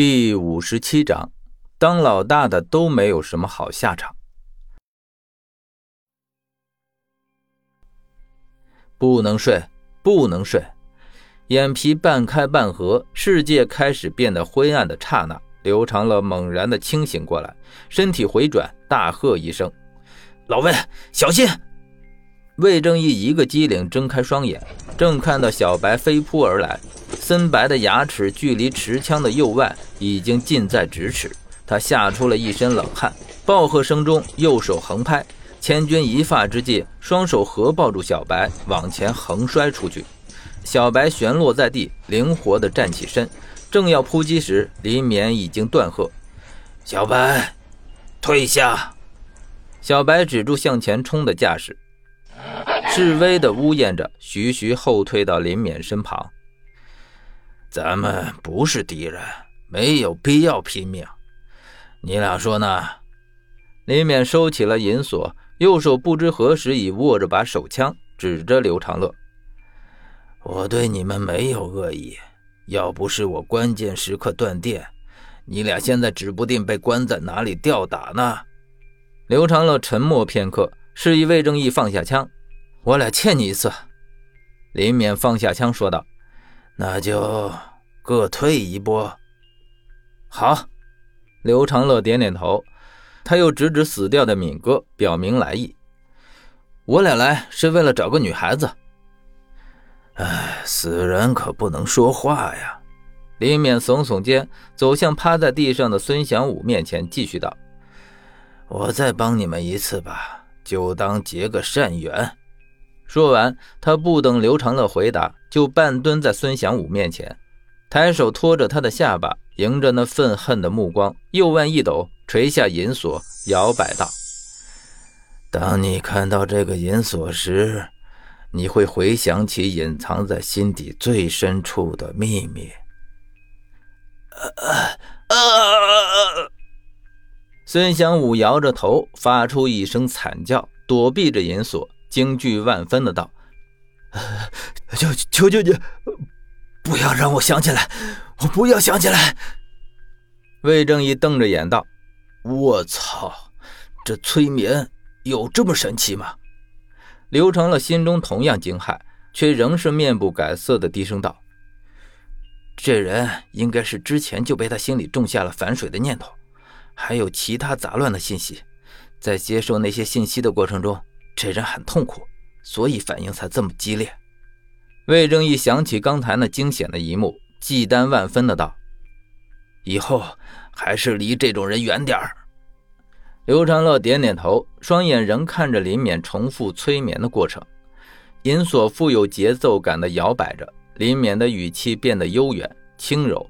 第五十七章，当老大的都没有什么好下场。不能睡，不能睡。眼皮半开半合，世界开始变得灰暗的刹那，刘长乐猛然的清醒过来，身体回转，大喝一声：“老魏，小心！”魏正义一个机灵，睁开双眼，正看到小白飞扑而来。森白的牙齿距离持枪的右腕已经近在咫尺，他吓出了一身冷汗，暴喝声中，右手横拍，千钧一发之际，双手合抱住小白，往前横摔出去。小白悬落在地，灵活地站起身，正要扑击时，林冕已经断喝：“小白，退下！”小白止住向前冲的架势，示威地呜咽着，徐徐后退到林冕身旁。咱们不是敌人，没有必要拼命。你俩说呢？林冕收起了银锁，右手不知何时已握着把手枪，指着刘长乐：“我对你们没有恶意，要不是我关键时刻断电，你俩现在指不定被关在哪里吊打呢。”刘长乐沉默片刻，示意魏正义放下枪：“我俩欠你一次。”林冕放下枪说道。那就各退一步。好，刘长乐点点头，他又指指死掉的敏哥，表明来意。我俩来是为了找个女孩子。哎，死人可不能说话呀！林冕耸耸肩，走向趴在地上的孙祥武面前，继续道：“我再帮你们一次吧，就当结个善缘。”说完，他不等刘长乐回答，就半蹲在孙祥武面前，抬手托着他的下巴，迎着那愤恨的目光，右腕一抖，垂下银锁，摇摆道：“当你看到这个银锁时，你会回想起隐藏在心底最深处的秘密。”孙祥武摇着头，发出一声惨叫，躲避着银锁。惊惧万分的道：“求求求你，不要让我想起来！我不要想起来！”魏正义瞪着眼道：“我操，这催眠有这么神奇吗？”刘成了心中同样惊骇，却仍是面不改色的低声道：“这人应该是之前就被他心里种下了反水的念头，还有其他杂乱的信息，在接受那些信息的过程中。”这人很痛苦，所以反应才这么激烈。魏正义想起刚才那惊险的一幕，忌惮万分的道：“以后还是离这种人远点儿。”刘长乐点点头，双眼仍看着林冕重复催眠的过程。银锁富有节奏感的摇摆着，林冕的语气变得悠远轻柔：“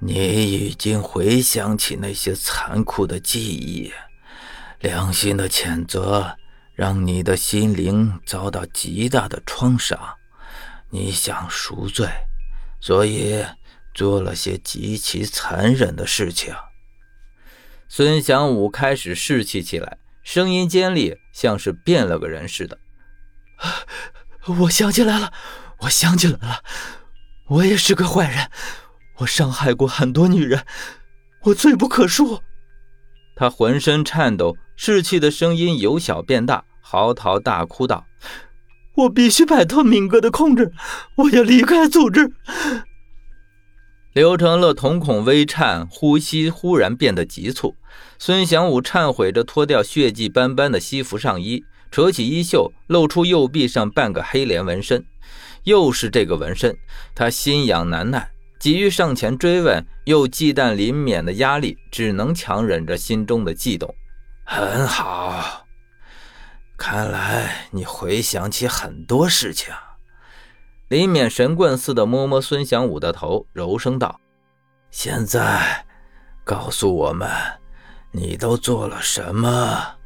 你已经回想起那些残酷的记忆，良心的谴责。”让你的心灵遭到极大的创伤，你想赎罪，所以做了些极其残忍的事情。孙祥武开始士气起来，声音尖利，像是变了个人似的。我想起来了，我想起来了，我也是个坏人，我伤害过很多女人，我罪不可恕。他浑身颤抖，士气的声音由小变大。嚎啕大哭道：“我必须摆脱明哥的控制，我要离开组织。”刘成乐瞳孔微颤，呼吸忽然变得急促。孙祥武忏悔着脱掉血迹斑斑的西服上衣，扯起衣袖，露出右臂上半个黑莲纹身。又是这个纹身，他心痒难耐，急于上前追问，又忌惮林冕的压力，只能强忍着心中的悸动。很好。看来你回想起很多事情。林冕神棍似的摸摸孙祥武的头，柔声道：“现在，告诉我们，你都做了什么？”“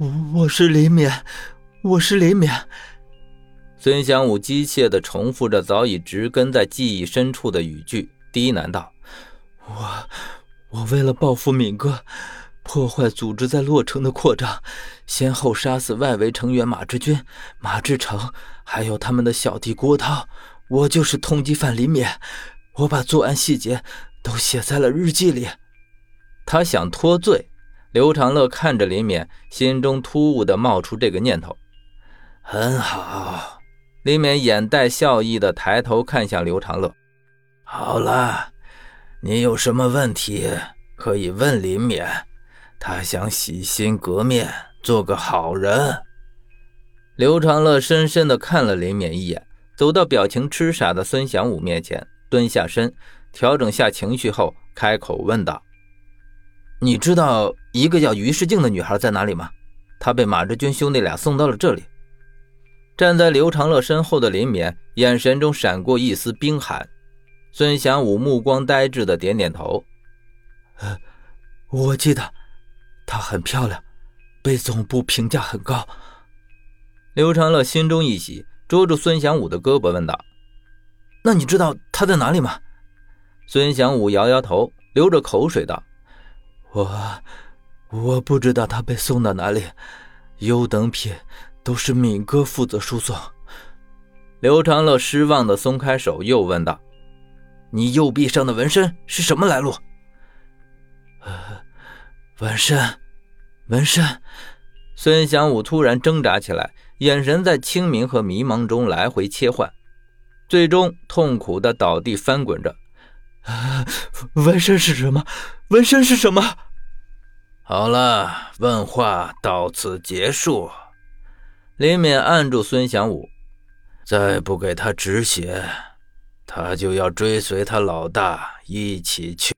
我我是林冕，我是林冕。”孙祥武机械地重复着早已植根在记忆深处的语句，低喃道：“我，我为了报复敏哥。”破坏组织在洛城的扩张，先后杀死外围成员马志军、马志成，还有他们的小弟郭涛。我就是通缉犯林冕，我把作案细节都写在了日记里。他想脱罪。刘长乐看着林勉，心中突兀的冒出这个念头。很好，林勉眼带笑意的抬头看向刘长乐。好了，你有什么问题可以问林勉，他想洗心革面，做个好人。刘长乐深深的看了林勉一眼，走到表情痴傻的孙祥武面前，蹲下身，调整下情绪后，开口问道。你知道一个叫于世静的女孩在哪里吗？她被马志军兄弟俩送到了这里。站在刘长乐身后的林勉眼神中闪过一丝冰寒。孙祥武目光呆滞的点点头：“，我记得，她很漂亮，被总部评价很高。”刘长乐心中一喜，捉住孙祥武的胳膊问道：“那你知道她在哪里吗？”孙祥武摇摇头，流着口水道。我我不知道他被送到哪里，优等品都是敏哥负责输送。刘长乐失望的松开手，又问道：“你右臂上的纹身是什么来路？”纹身，纹身。孙祥武突然挣扎起来，眼神在清明和迷茫中来回切换，最终痛苦的倒地翻滚着。纹身是什么？纹身是什么？好了，问话到此结束。林勉按住孙祥武，再不给他止血，他就要追随他老大一起去。